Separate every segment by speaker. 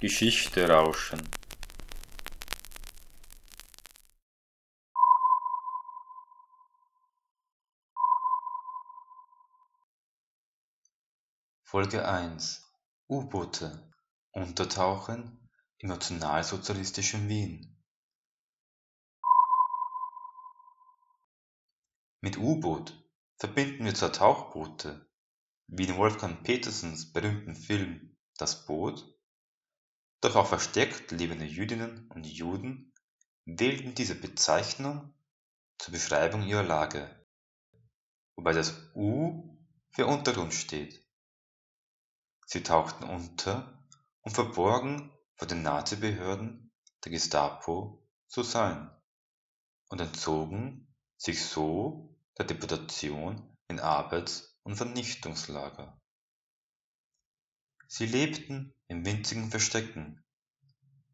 Speaker 1: Geschichte rauschen.
Speaker 2: Folge 1 U-Boote. Untertauchen im nationalsozialistischen Wien. Mit U-Boot verbinden wir zwar Tauchboote, wie in Wolfgang Petersens berühmtem Film Das Boot, doch auch versteckt lebende Jüdinnen und Juden wählten diese Bezeichnung zur Beschreibung ihrer Lage, wobei das U für Untergrund steht. Sie tauchten unter, um verborgen vor den Nazibehörden der Gestapo zu sein und entzogen sich so der Deportation in Arbeits- und Vernichtungslager. Sie lebten in winzigen Verstecken,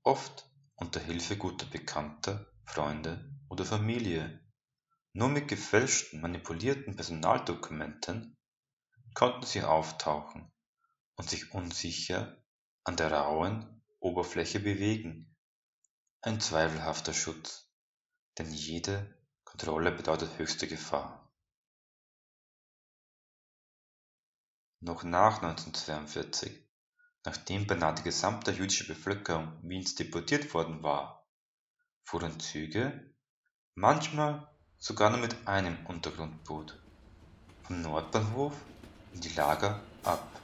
Speaker 2: oft unter Hilfe guter Bekannter, Freunde oder Familie. Nur mit gefälschten, manipulierten Personaldokumenten konnten sie auftauchen und sich unsicher an der rauen Oberfläche bewegen. Ein zweifelhafter Schutz, denn jede Kontrolle bedeutet höchste Gefahr. Noch nach 1942 Nachdem beinahe die gesamte jüdische Bevölkerung Wiens deportiert worden war, fuhren Züge, manchmal sogar nur mit einem Untergrundboot, vom Nordbahnhof in die Lager ab.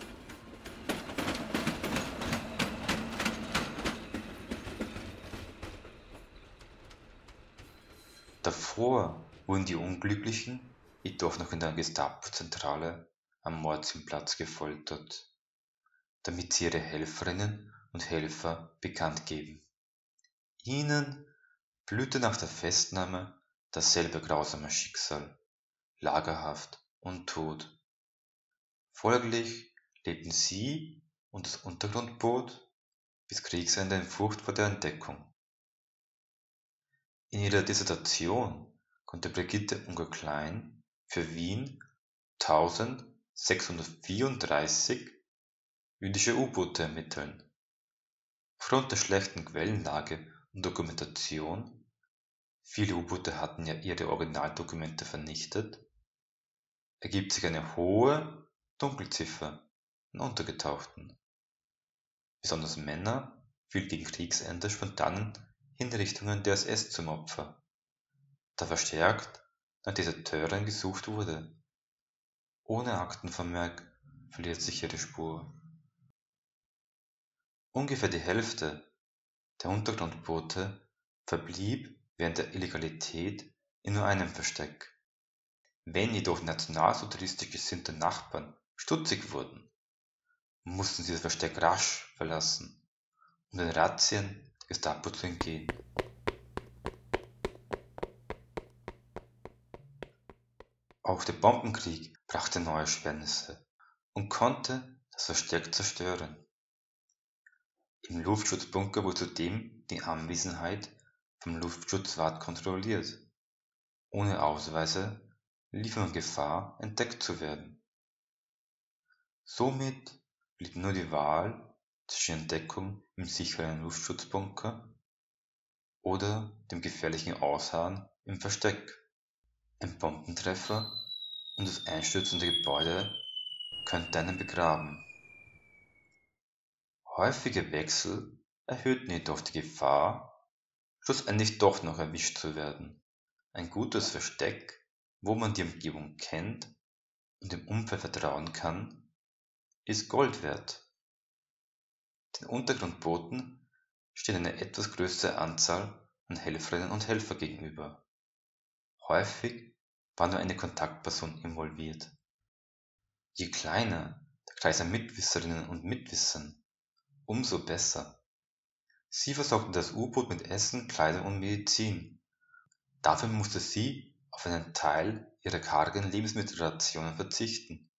Speaker 2: Davor wurden die Unglücklichen jedoch noch in der Gestapo-Zentrale am Mordsinnplatz gefoltert damit sie ihre Helferinnen und Helfer bekannt geben. Ihnen blühte nach der Festnahme dasselbe grausame Schicksal, Lagerhaft und Tod. Folglich lebten sie und das Untergrundboot bis Kriegsende in Furcht vor der Entdeckung. In ihrer Dissertation konnte Brigitte Unger-Klein für Wien 1634 jüdische U-Boote ermitteln. Aufgrund der schlechten Quellenlage und Dokumentation viele U-Boote hatten ja ihre Originaldokumente vernichtet ergibt sich eine hohe Dunkelziffer an Untergetauchten. Besonders Männer fielen gegen Kriegsende spontanen Hinrichtungen der SS zum Opfer, da verstärkt nach Deserteuren gesucht wurde. Ohne Aktenvermerk verliert sich ihre Spur. Ungefähr die Hälfte der Untergrundboote verblieb während der Illegalität in nur einem Versteck. Wenn jedoch nationalsozialistisch gesinnte Nachbarn stutzig wurden, mussten sie das Versteck rasch verlassen, um den Razzien der Gestapo zu entgehen. Auch der Bombenkrieg brachte neue Schwernisse und konnte das Versteck zerstören. Im Luftschutzbunker wurde zudem die Anwesenheit vom Luftschutzwart kontrolliert. Ohne Ausweise lief man Gefahr, entdeckt zu werden. Somit blieb nur die Wahl zwischen Entdeckung im sicheren Luftschutzbunker oder dem gefährlichen Ausharren im Versteck. Ein Bombentreffer und das einstürzende Gebäude könnte einen begraben. Häufige Wechsel erhöhten jedoch die Gefahr, schlussendlich doch noch erwischt zu werden. Ein gutes Versteck, wo man die Umgebung kennt und dem Umfeld vertrauen kann, ist Gold wert. Den Untergrundbooten steht eine etwas größere Anzahl an Helferinnen und Helfer gegenüber. Häufig war nur eine Kontaktperson involviert. Je kleiner der Kreis an Mitwisserinnen und Mitwissern, umso besser. Sie versorgten das U-Boot mit Essen, Kleidung und Medizin. Dafür musste sie auf einen Teil ihrer kargen Lebensmittelrationen verzichten.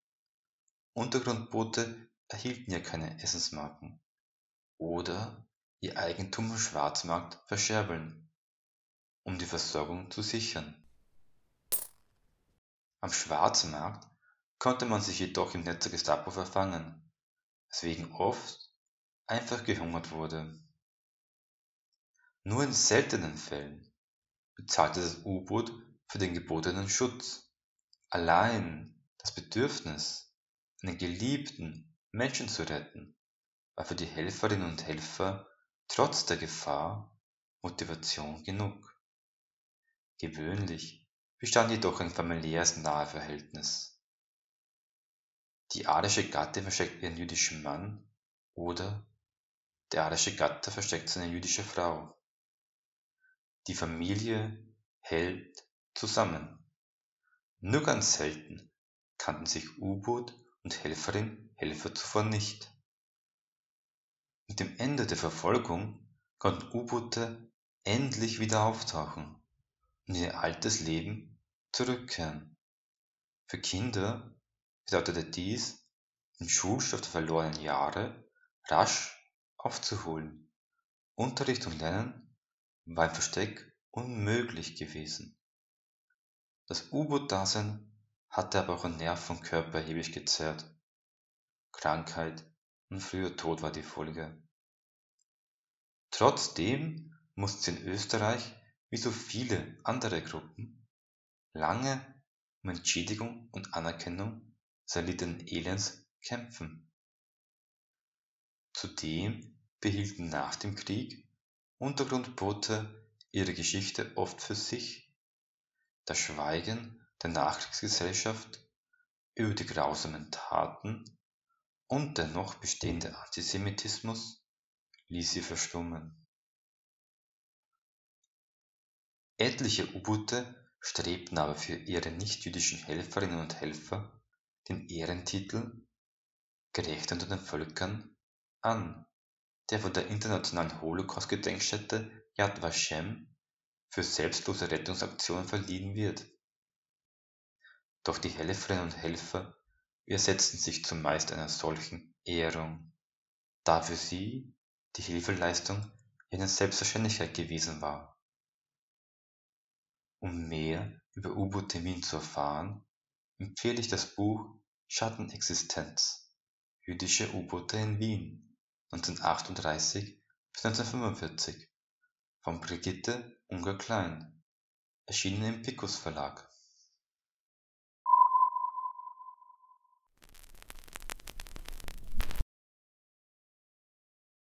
Speaker 2: Untergrundboote erhielten ja keine Essensmarken oder ihr Eigentum am Schwarzmarkt verscherbeln, um die Versorgung zu sichern. Am Schwarzmarkt konnte man sich jedoch im Netz der Gestapo verfangen, weswegen oft einfach gehungert wurde. Nur in seltenen Fällen bezahlte das U-Boot für den gebotenen Schutz. Allein das Bedürfnis, einen geliebten Menschen zu retten, war für die Helferinnen und Helfer trotz der Gefahr Motivation genug. Gewöhnlich bestand jedoch ein familiäres Naheverhältnis. Die arische Gatte versteckt ihren jüdischen Mann oder der arische Gatte versteckt seine jüdische Frau. Die Familie hält zusammen. Nur ganz selten kannten sich U-Boot und Helferin Helfer zuvor nicht. Mit dem Ende der Verfolgung konnten U-Boote endlich wieder auftauchen und in ihr altes Leben zurückkehren. Für Kinder bedeutete dies, den Schulstoff der verlorenen Jahre rasch aufzuholen. Unterricht und Lernen war im Versteck unmöglich gewesen. Das U-Boot-Dasein hatte aber auch an Nerv und Körper erheblich gezerrt. Krankheit und früher Tod war die Folge. Trotzdem mussten sie in Österreich, wie so viele andere Gruppen, lange um Entschädigung und Anerkennung erlittenen Elends kämpfen. Zudem behielten nach dem Krieg Untergrundboote ihre Geschichte oft für sich. Das Schweigen der Nachkriegsgesellschaft über die grausamen Taten und der noch bestehende Antisemitismus ließ sie verstummen. Etliche U-Boote strebten aber für ihre nichtjüdischen Helferinnen und Helfer den Ehrentitel Gerecht unter den Völkern an, der von der Internationalen Holocaust-Gedenkstätte Yad Vashem für selbstlose Rettungsaktionen verliehen wird doch die Helferinnen und Helfer widersetzten sich zumeist einer solchen Ehrung, da für sie die Hilfeleistung eine Selbstverständlichkeit gewesen war. Um mehr über U-Boote in Wien zu erfahren, empfehle ich das Buch Schattenexistenz Jüdische U-Boote in Wien 1938 bis 1945 von Brigitte Unger-Klein, erschienen im Picus Verlag